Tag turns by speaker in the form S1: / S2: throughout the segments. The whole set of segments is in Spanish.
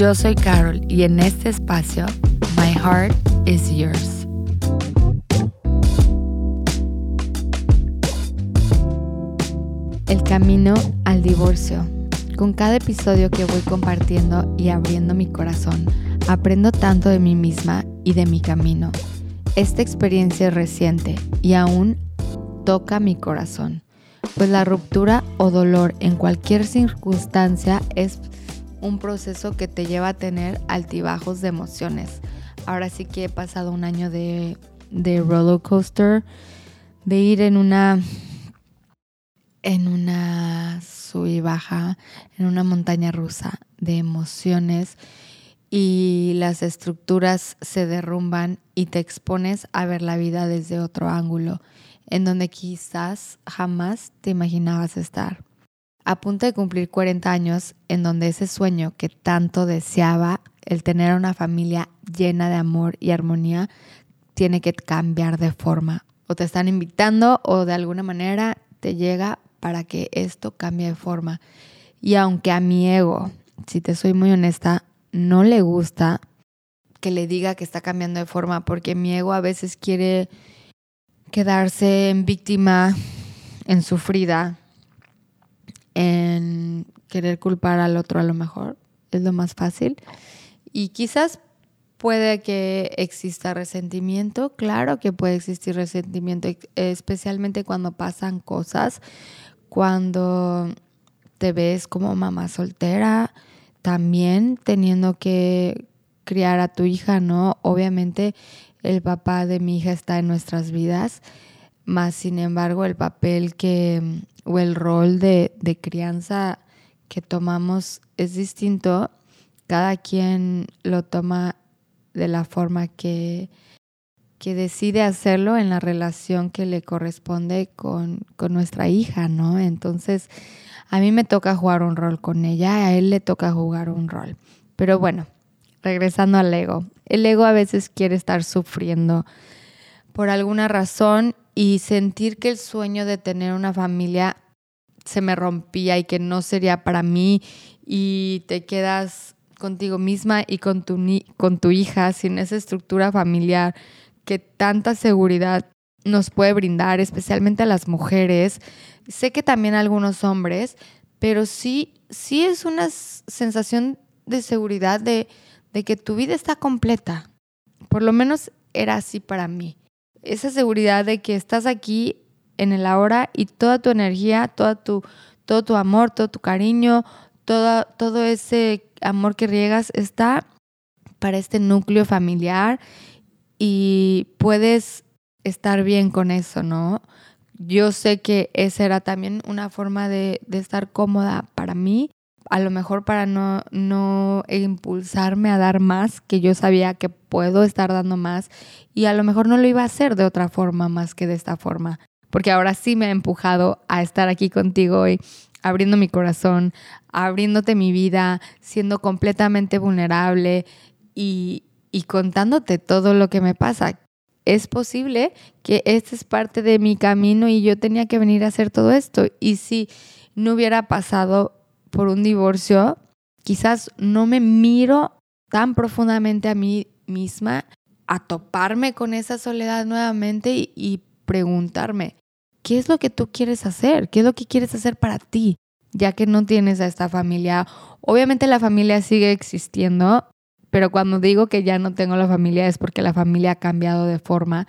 S1: Yo soy Carol y en este espacio, My Heart is Yours. El camino al divorcio. Con cada episodio que voy compartiendo y abriendo mi corazón, aprendo tanto de mí misma y de mi camino. Esta experiencia es reciente y aún toca mi corazón, pues la ruptura o dolor en cualquier circunstancia es un proceso que te lleva a tener altibajos de emociones. Ahora sí que he pasado un año de, de roller coaster, de ir en una en una sub y baja, en una montaña rusa de emociones y las estructuras se derrumban y te expones a ver la vida desde otro ángulo, en donde quizás jamás te imaginabas estar. A punto de cumplir 40 años, en donde ese sueño que tanto deseaba, el tener una familia llena de amor y armonía, tiene que cambiar de forma. O te están invitando o de alguna manera te llega para que esto cambie de forma. Y aunque a mi ego, si te soy muy honesta, no le gusta que le diga que está cambiando de forma, porque mi ego a veces quiere quedarse en víctima, en sufrida, en querer culpar al otro a lo mejor, es lo más fácil. Y quizás puede que exista resentimiento, claro que puede existir resentimiento, especialmente cuando pasan cosas cuando te ves como mamá soltera, también teniendo que criar a tu hija, ¿no? Obviamente el papá de mi hija está en nuestras vidas, más sin embargo el papel que o el rol de, crianza que tomamos es distinto. Cada quien lo toma de la forma que, que decide hacerlo en la relación que le corresponde con, con, nuestra hija, ¿no? Entonces, a mí me toca jugar un rol con ella, a él le toca jugar un rol. Pero bueno, regresando al ego. El ego a veces quiere estar sufriendo por alguna razón y sentir que el sueño de tener una familia se me rompía y que no sería para mí y te quedas contigo misma y con tu, con tu hija sin esa estructura familiar que tanta seguridad nos puede brindar, especialmente a las mujeres. Sé que también a algunos hombres, pero sí, sí es una sensación de seguridad de, de que tu vida está completa. Por lo menos era así para mí. Esa seguridad de que estás aquí en el ahora y toda tu energía, toda tu, todo tu amor, todo tu cariño, todo, todo ese amor que riegas está para este núcleo familiar y puedes estar bien con eso, ¿no? Yo sé que esa era también una forma de, estar cómoda para mí, a lo mejor para no, no impulsarme a dar más, que yo sabía que puedo estar dando más y a lo mejor no lo iba a hacer de otra forma más que de esta forma, porque ahora sí me ha empujado a estar aquí contigo hoy abriendo mi corazón, abriéndote mi vida, siendo completamente vulnerable y, y contándote todo lo que me pasa. Es posible que este es parte de mi camino y yo tenía que venir a hacer todo esto. Y si no hubiera pasado por un divorcio, quizás no me miro tan profundamente a mí misma a toparme con esa soledad nuevamente y, y preguntarme, ¿qué es lo que tú quieres hacer? ¿Qué es lo que quieres hacer para ti? Ya que no tienes a esta familia. Obviamente la familia sigue existiendo, pero cuando digo que ya no tengo la familia es porque la familia ha cambiado de forma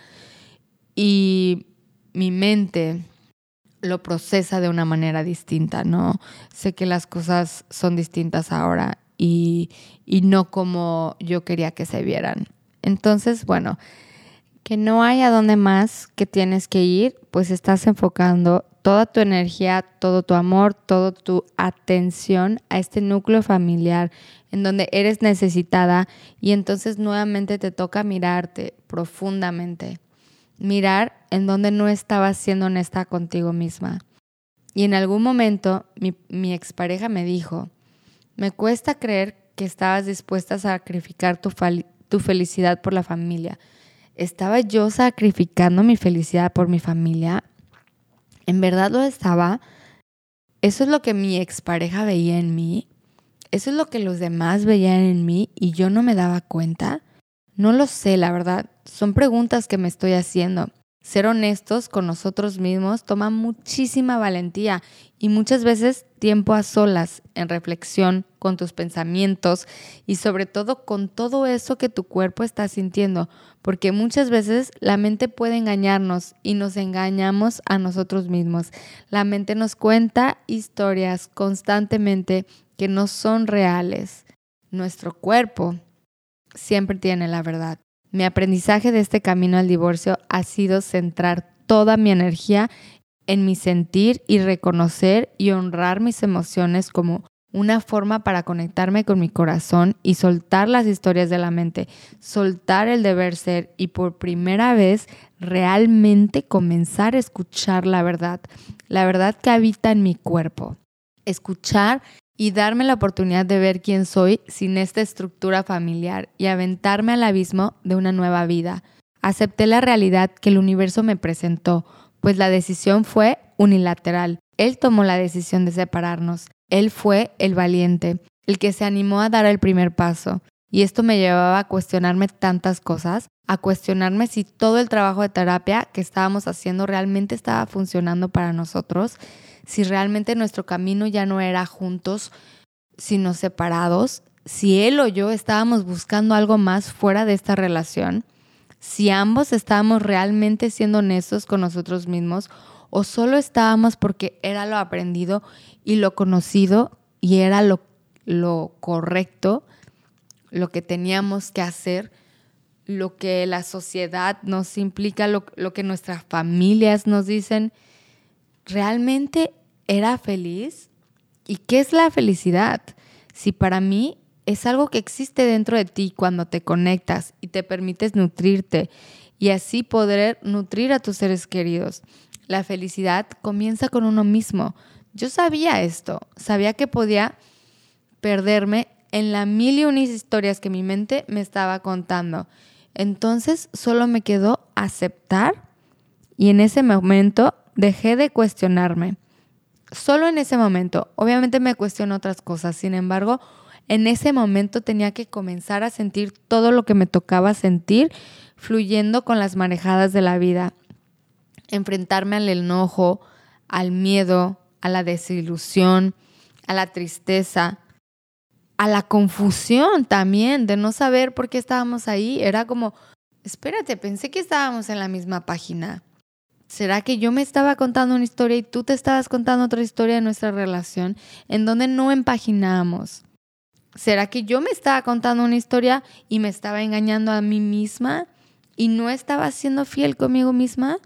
S1: y mi mente lo procesa de una manera distinta, ¿no? Sé que las cosas son distintas ahora y, y no como yo quería que se vieran. Entonces, bueno, que no hay a dónde más que tienes que ir, pues estás enfocando toda tu energía, todo tu amor, toda tu atención a este núcleo familiar en donde eres necesitada y entonces nuevamente te toca mirarte profundamente, mirar en donde no estabas siendo honesta contigo misma. Y en algún momento mi, mi expareja me dijo, me cuesta creer que estabas dispuesta a sacrificar tu, tu felicidad por la familia. ¿Estaba yo sacrificando mi felicidad por mi familia? ¿En verdad lo estaba? Eso es lo que mi expareja veía en mí. Eso es lo que los demás veían en mí y yo no me daba cuenta. No lo sé, la verdad. Son preguntas que me estoy haciendo. Ser honestos con nosotros mismos toma muchísima valentía y muchas veces tiempo a solas, en reflexión, con tus pensamientos y sobre todo con todo eso que tu cuerpo está sintiendo, porque muchas veces la mente puede engañarnos y nos engañamos a nosotros mismos. La mente nos cuenta historias constantemente que no son reales. Nuestro cuerpo siempre tiene la verdad. Mi aprendizaje de este camino al divorcio ha sido centrar toda mi energía en mi sentir y reconocer y honrar mis emociones como una forma para conectarme con mi corazón y soltar las historias de la mente, soltar el deber ser y por primera vez realmente comenzar a escuchar la verdad, la verdad que habita en mi cuerpo. Escuchar y darme la oportunidad de ver quién soy sin esta estructura familiar y aventarme al abismo de una nueva vida. Acepté la realidad que el universo me presentó, pues la decisión fue unilateral. Él tomó la decisión de separarnos. Él fue el valiente, el que se animó a dar el primer paso. Y esto me llevaba a cuestionarme tantas cosas, a cuestionarme si todo el trabajo de terapia que estábamos haciendo realmente estaba funcionando para nosotros si realmente nuestro camino ya no era juntos, sino separados, si él o yo estábamos buscando algo más fuera de esta relación, si ambos estábamos realmente siendo honestos con nosotros mismos o solo estábamos porque era lo aprendido y lo conocido y era lo, lo correcto, lo que teníamos que hacer, lo que la sociedad nos implica, lo, lo que nuestras familias nos dicen. ¿Realmente era feliz? ¿Y qué es la felicidad? Si para mí es algo que existe dentro de ti cuando te conectas y te permites nutrirte y así poder nutrir a tus seres queridos. La felicidad comienza con uno mismo. Yo sabía esto, sabía que podía perderme en la mil y una historias que mi mente me estaba contando. Entonces solo me quedó aceptar y en ese momento dejé de cuestionarme. Solo en ese momento. Obviamente me cuestiono otras cosas, sin embargo, en ese momento tenía que comenzar a sentir todo lo que me tocaba sentir, fluyendo con las manejadas de la vida. Enfrentarme al enojo, al miedo, a la desilusión, a la tristeza, a la confusión también de no saber por qué estábamos ahí. Era como, espérate, pensé que estábamos en la misma página. ¿Será que yo me estaba contando una historia y tú te estabas contando otra historia de nuestra relación en donde no empaginamos? ¿Será que yo me estaba contando una historia y me estaba engañando a mí misma y no estaba siendo fiel conmigo misma?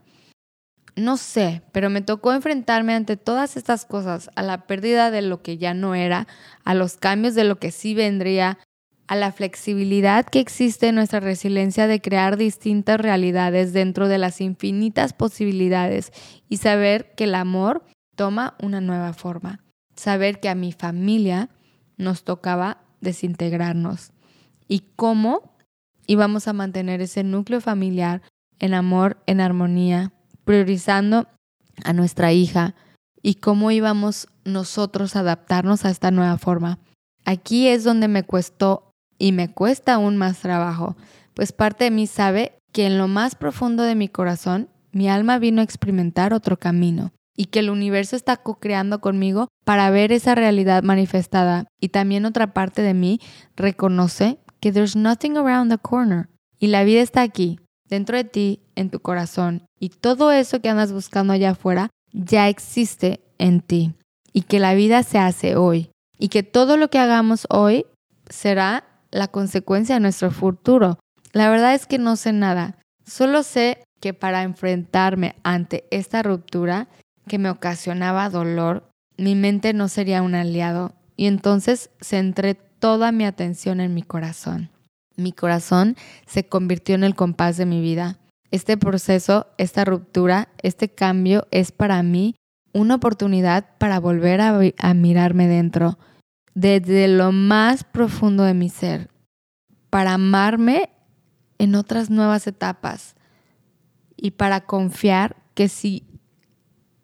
S1: No sé, pero me tocó enfrentarme ante todas estas cosas, a la pérdida de lo que ya no era, a los cambios de lo que sí vendría, a la flexibilidad que existe en nuestra resiliencia de crear distintas realidades dentro de las infinitas posibilidades y saber que el amor toma una nueva forma. Saber que a mi familia nos tocaba desintegrarnos y cómo íbamos a mantener ese núcleo familiar en amor, en armonía, priorizando a nuestra hija y cómo íbamos nosotros a adaptarnos a esta nueva forma. Aquí es donde me costó y me cuesta aún más trabajo, pues parte de mí sabe que en lo más profundo de mi corazón mi alma vino a experimentar otro camino y que el universo está co-creando conmigo para ver esa realidad manifestada. Y también otra parte de mí reconoce que there's nothing around the corner y la vida está aquí, dentro de ti, en tu corazón. Y todo eso que andas buscando allá afuera ya existe en ti. Y que la vida se hace hoy. Y que todo lo que hagamos hoy será la consecuencia de nuestro futuro. La verdad es que no sé nada. Solo sé que para enfrentarme ante esta ruptura que me ocasionaba dolor, mi mente no sería un aliado y entonces centré toda mi atención en mi corazón. Mi corazón se convirtió en el compás de mi vida. Este proceso, esta ruptura, este cambio es para mí una oportunidad para volver a, a mirarme dentro, desde lo más profundo de mi ser, para amarme en otras nuevas etapas y para confiar que si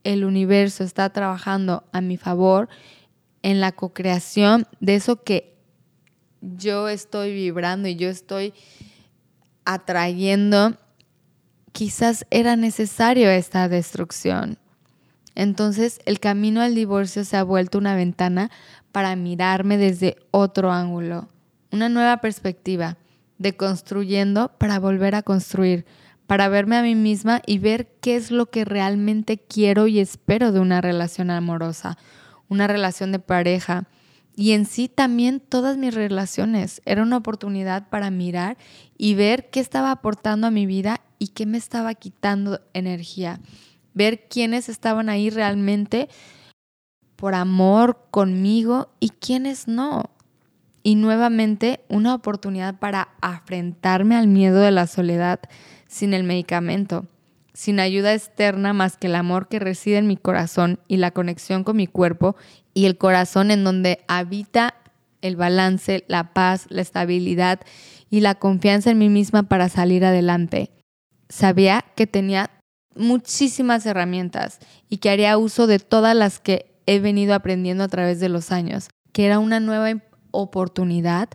S1: el universo está trabajando a mi favor en la co-creación de eso que yo estoy vibrando y yo estoy atrayendo, quizás era necesario esta destrucción. Entonces el camino al divorcio se ha vuelto una ventana para mirarme desde otro ángulo, una nueva perspectiva, de construyendo para volver a construir, para verme a mí misma y ver qué es lo que realmente quiero y espero de una relación amorosa, una relación de pareja. Y en sí también todas mis relaciones. Era una oportunidad para mirar y ver qué estaba aportando a mi vida y qué me estaba quitando energía. Ver quiénes estaban ahí realmente por amor conmigo y quiénes no. Y nuevamente una oportunidad para afrentarme al miedo de la soledad sin el medicamento sin ayuda externa más que el amor que reside en mi corazón y la conexión con mi cuerpo y el corazón en donde habita el balance, la paz, la estabilidad y la confianza en mí misma para salir adelante. Sabía que tenía muchísimas herramientas y que haría uso de todas las que he venido aprendiendo a través de los años, que era una nueva oportunidad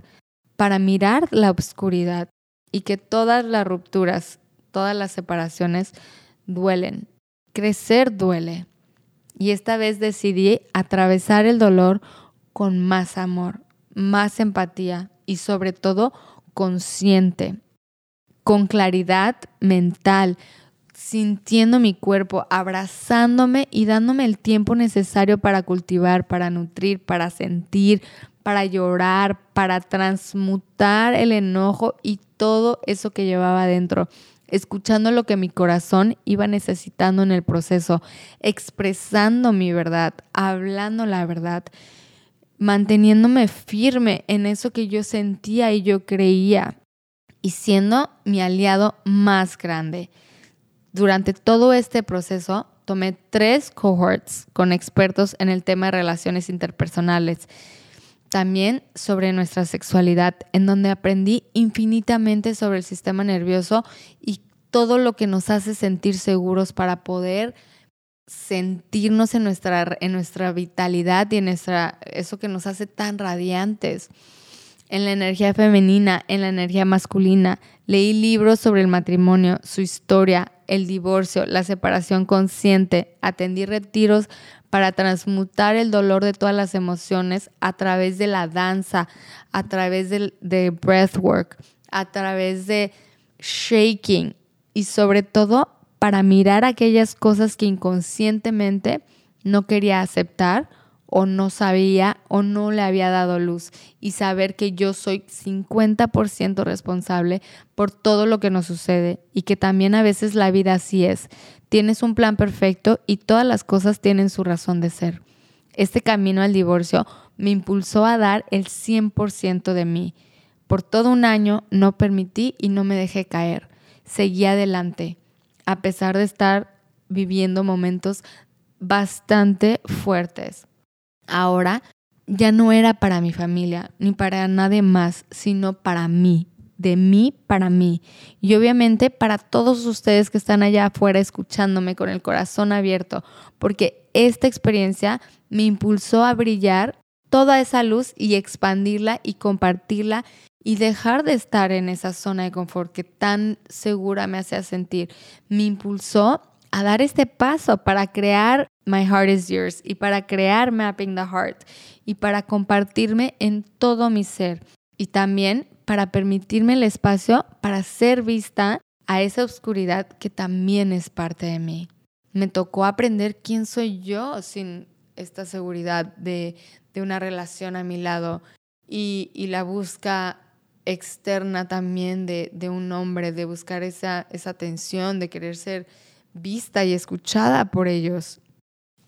S1: para mirar la oscuridad y que todas las rupturas todas las separaciones duelen. Crecer duele. Y esta vez decidí atravesar el dolor con más amor, más empatía y sobre todo consciente, con claridad mental, sintiendo mi cuerpo, abrazándome y dándome el tiempo necesario para cultivar, para nutrir, para sentir, para llorar, para transmutar el enojo y todo eso que llevaba dentro escuchando lo que mi corazón iba necesitando en el proceso, expresando mi verdad, hablando la verdad, manteniéndome firme en eso que yo sentía y yo creía y siendo mi aliado más grande. Durante todo este proceso tomé tres cohorts con expertos en el tema de relaciones interpersonales también sobre nuestra sexualidad, en donde aprendí infinitamente sobre el sistema nervioso y todo lo que nos hace sentir seguros para poder sentirnos en nuestra, en nuestra vitalidad y en nuestra, eso que nos hace tan radiantes. En la energía femenina, en la energía masculina. Leí libros sobre el matrimonio, su historia, el divorcio, la separación consciente. Atendí retiros para transmutar el dolor de todas las emociones a través de la danza, a través de, de breathwork, a través de shaking y sobre todo para mirar aquellas cosas que inconscientemente no quería aceptar o no sabía o no le había dado luz y saber que yo soy 50% responsable por todo lo que nos sucede y que también a veces la vida así es. Tienes un plan perfecto y todas las cosas tienen su razón de ser. Este camino al divorcio me impulsó a dar el 100% de mí. Por todo un año no permití y no me dejé caer. Seguí adelante, a pesar de estar viviendo momentos bastante fuertes. Ahora ya no era para mi familia ni para nadie más, sino para mí, de mí para mí. Y obviamente para todos ustedes que están allá afuera escuchándome con el corazón abierto, porque esta experiencia me impulsó a brillar toda esa luz y expandirla y compartirla y dejar de estar en esa zona de confort que tan segura me hacía sentir. Me impulsó a dar este paso para crear My Heart is Yours y para crear Mapping the Heart y para compartirme en todo mi ser y también para permitirme el espacio para ser vista a esa oscuridad que también es parte de mí. Me tocó aprender quién soy yo sin esta seguridad de, una relación a mi lado y, la busca externa también de, de, un hombre, de buscar esa, esa atención, de querer ser vista y escuchada por ellos.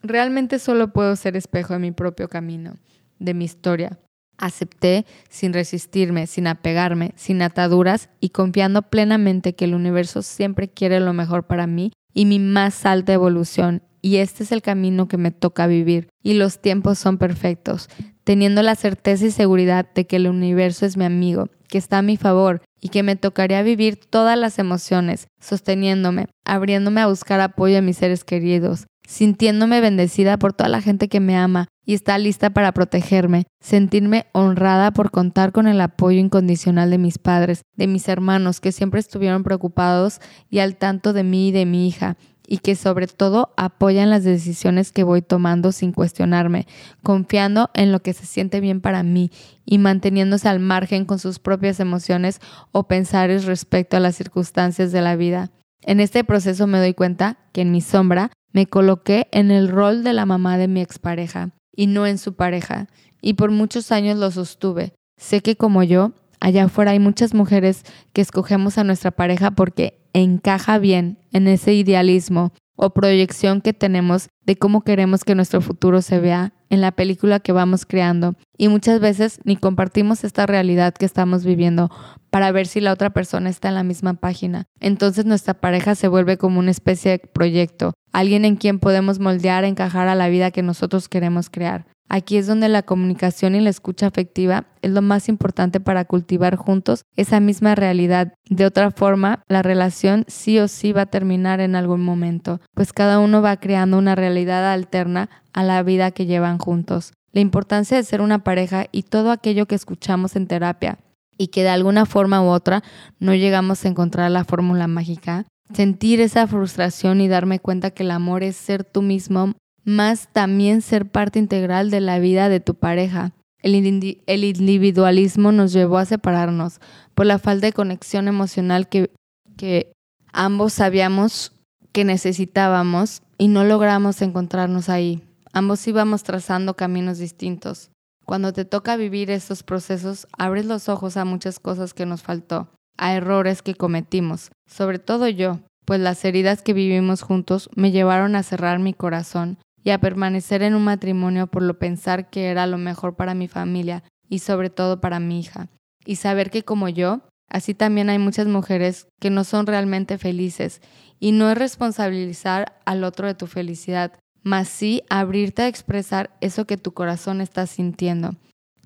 S1: Realmente solo puedo ser espejo de mi propio camino, de mi historia. Acepté sin resistirme, sin apegarme, sin ataduras y confiando plenamente que el universo siempre quiere lo mejor para mí y mi más alta evolución. Y este es el camino que me toca vivir. Y los tiempos son perfectos, teniendo la certeza y seguridad de que el universo es mi amigo, que está a mi favor y que me tocaría vivir todas las emociones, sosteniéndome, abriéndome a buscar apoyo de mis seres queridos, sintiéndome bendecida por toda la gente que me ama y está lista para protegerme, sentirme honrada por contar con el apoyo incondicional de mis padres, de mis hermanos que siempre estuvieron preocupados y al tanto de mí y de mi hija, y que sobre todo apoyan las decisiones que voy tomando sin cuestionarme, confiando en lo que se siente bien para mí y manteniéndose al margen con sus propias emociones o pensares respecto a las circunstancias de la vida. En este proceso me doy cuenta que en mi sombra me coloqué en el rol de la mamá de mi expareja y no en su pareja, y por muchos años lo sostuve. Sé que como yo, allá afuera hay muchas mujeres que escogemos a nuestra pareja porque encaja bien en ese idealismo o proyección que tenemos de cómo queremos que nuestro futuro se vea en la película que vamos creando y muchas veces ni compartimos esta realidad que estamos viviendo para ver si la otra persona está en la misma página. Entonces nuestra pareja se vuelve como una especie de proyecto, alguien en quien podemos moldear, encajar a la vida que nosotros queremos crear. Aquí es donde la comunicación y la escucha afectiva es lo más importante para cultivar juntos esa misma realidad. De otra forma, la relación sí o sí va a terminar en algún momento, pues cada uno va creando una realidad alterna a la vida que llevan juntos. La importancia de ser una pareja y todo aquello que escuchamos en terapia y que de alguna forma u otra no llegamos a encontrar la fórmula mágica, sentir esa frustración y darme cuenta que el amor es ser tú mismo más también ser parte integral de la vida de tu pareja. El, individualismo nos llevó a separarnos por la falta de conexión emocional que, que ambos sabíamos que necesitábamos y no logramos encontrarnos ahí. Ambos íbamos trazando caminos distintos. Cuando te toca vivir estos procesos, abres los ojos a muchas cosas que nos faltó, a errores que cometimos, sobre todo yo, pues las heridas que vivimos juntos me llevaron a cerrar mi corazón y a permanecer en un matrimonio por lo pensar que era lo mejor para mi familia y sobre todo para mi hija. Y saber que como yo, así también hay muchas mujeres que no son realmente felices y no es responsabilizar al otro de tu felicidad, mas sí abrirte a expresar eso que tu corazón está sintiendo.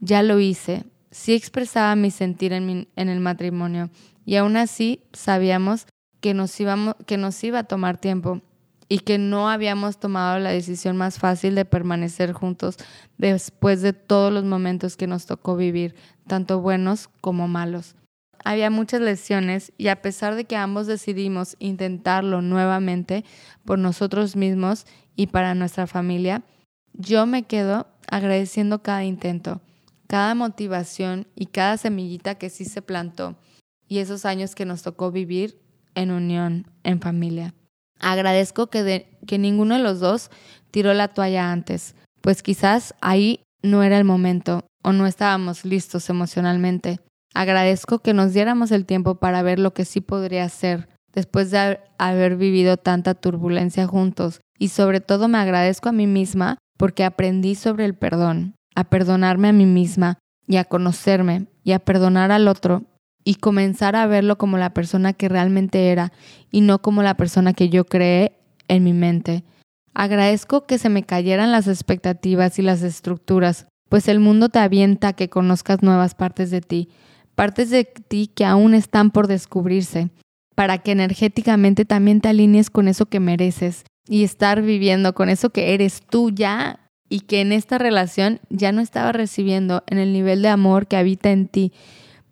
S1: Ya lo hice, sí expresaba mi sentir en, el matrimonio y aún así sabíamos que nos, íbamos, que nos iba a tomar tiempo y que no habíamos tomado la decisión más fácil de permanecer juntos después de todos los momentos que nos tocó vivir, tanto buenos como malos. Había muchas lesiones y a pesar de que ambos decidimos intentarlo nuevamente por nosotros mismos y para nuestra familia, yo me quedo agradeciendo cada intento, cada motivación y cada semillita que sí se plantó y esos años que nos tocó vivir en unión, en familia. Agradezco que, que ninguno de los dos tiró la toalla antes, pues quizás ahí no era el momento o no estábamos listos emocionalmente. Agradezco que nos diéramos el tiempo para ver lo que sí podría ser después de haber vivido tanta turbulencia juntos y sobre todo me agradezco a mí misma porque aprendí sobre el perdón, a perdonarme a mí misma y a conocerme y a perdonar al otro y comenzar a verlo como la persona que realmente era y no como la persona que yo creé en mi mente. Agradezco que se me cayeran las expectativas y las estructuras, pues el mundo te avienta a que conozcas nuevas partes de ti, partes de ti que aún están por descubrirse, para que energéticamente también te alinees con eso que mereces y estar viviendo con eso que eres tú ya y que en esta relación ya no estaba recibiendo en el nivel de amor que habita en ti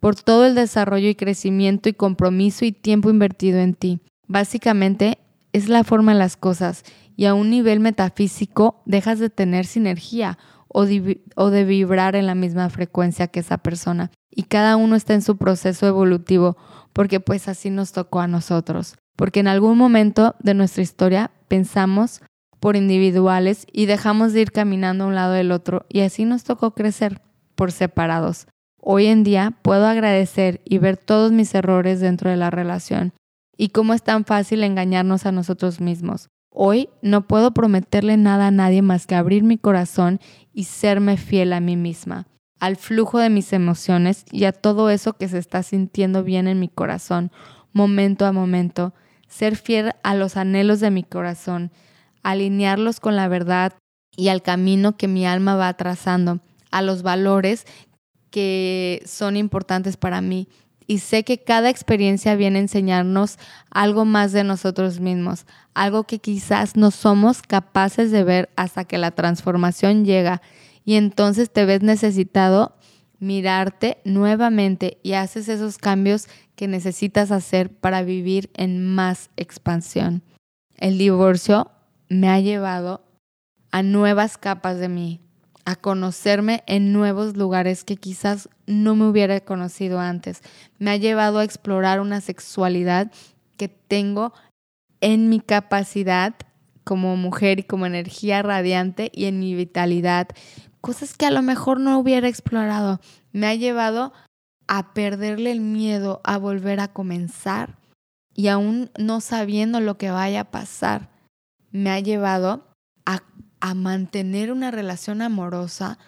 S1: por todo el desarrollo y crecimiento y compromiso y tiempo invertido en ti. Básicamente es la forma de las cosas y a un nivel metafísico dejas de tener sinergia o, o de vibrar en la misma frecuencia que esa persona. Y cada uno está en su proceso evolutivo porque pues así nos tocó a nosotros. Porque en algún momento de nuestra historia pensamos por individuales y dejamos de ir caminando a un lado del otro y así nos tocó crecer por separados. Hoy en día puedo agradecer y ver todos mis errores dentro de la relación y cómo es tan fácil engañarnos a nosotros mismos, Hoy no puedo prometerle nada a nadie más que abrir mi corazón y serme fiel a mí misma, al flujo de mis emociones y a todo eso que se está sintiendo bien en mi corazón, momento a momento, ser fiel a los anhelos de mi corazón, alinearlos con la verdad y al camino que mi alma va trazando, a los valores que son importantes para mí. Y sé que cada experiencia viene a enseñarnos algo más de nosotros mismos, algo que quizás no somos capaces de ver hasta que la transformación llega. Y entonces te ves necesitado mirarte nuevamente y haces esos cambios que necesitas hacer para vivir en más expansión. El divorcio me ha llevado a nuevas capas de mí, a conocerme en nuevos lugares que quizás no me hubiera conocido antes. Me ha llevado a explorar una sexualidad que tengo en mi capacidad como mujer y como energía radiante y en mi vitalidad. Cosas que a lo mejor no hubiera explorado. Me ha llevado a perderle el miedo a volver a comenzar y aún no sabiendo lo que vaya a pasar. Me ha llevado a a mantener una relación amorosa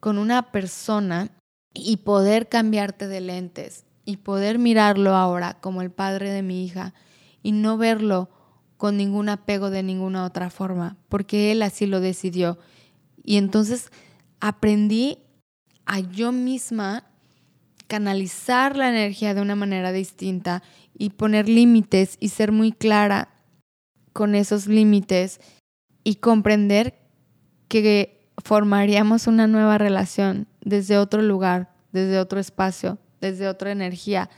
S1: con una persona y poder cambiarte de lentes y poder mirarlo ahora como el padre de mi hija y no verlo con ningún apego de ninguna otra forma, porque él así lo decidió. Y entonces aprendí a yo misma canalizar la energía de una manera distinta y poner límites y ser muy clara con esos límites y comprender que formaríamos una nueva relación desde otro lugar, desde otro espacio, desde otra energía,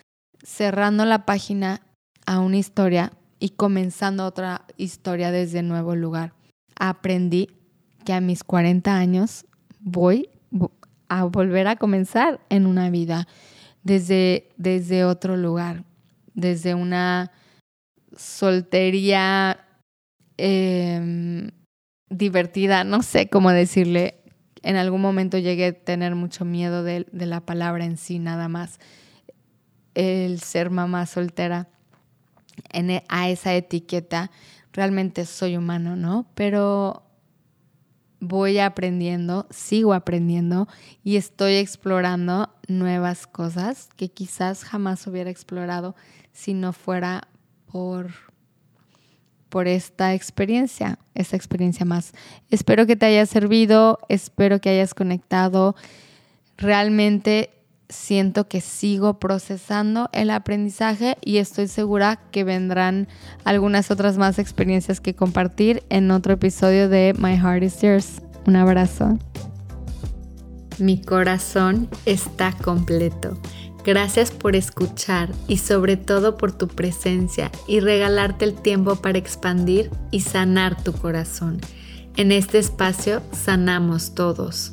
S1: cerrando la página a una historia y comenzando otra historia desde nuevo lugar. Aprendí que a mis 40 años voy a volver a comenzar en una vida desde, desde otro lugar, desde una soltería eh, divertida, no sé cómo decirle. En algún momento llegué a tener mucho miedo de, la palabra en sí, nada más. El ser mamá soltera e, a esa etiqueta, realmente soy humano, ¿no? Pero voy aprendiendo, sigo aprendiendo y estoy explorando nuevas cosas que quizás jamás hubiera explorado si no fuera por por esta experiencia, esta experiencia más. Espero que te haya servido, espero que hayas conectado. Realmente siento que sigo procesando el aprendizaje y estoy segura que vendrán algunas otras más experiencias que compartir en otro episodio de My Heart is Yours. Un abrazo. Mi corazón está completo. Gracias por escuchar y sobre todo por tu presencia y regalarte el tiempo para expandir y sanar tu corazón. En este espacio sanamos todos.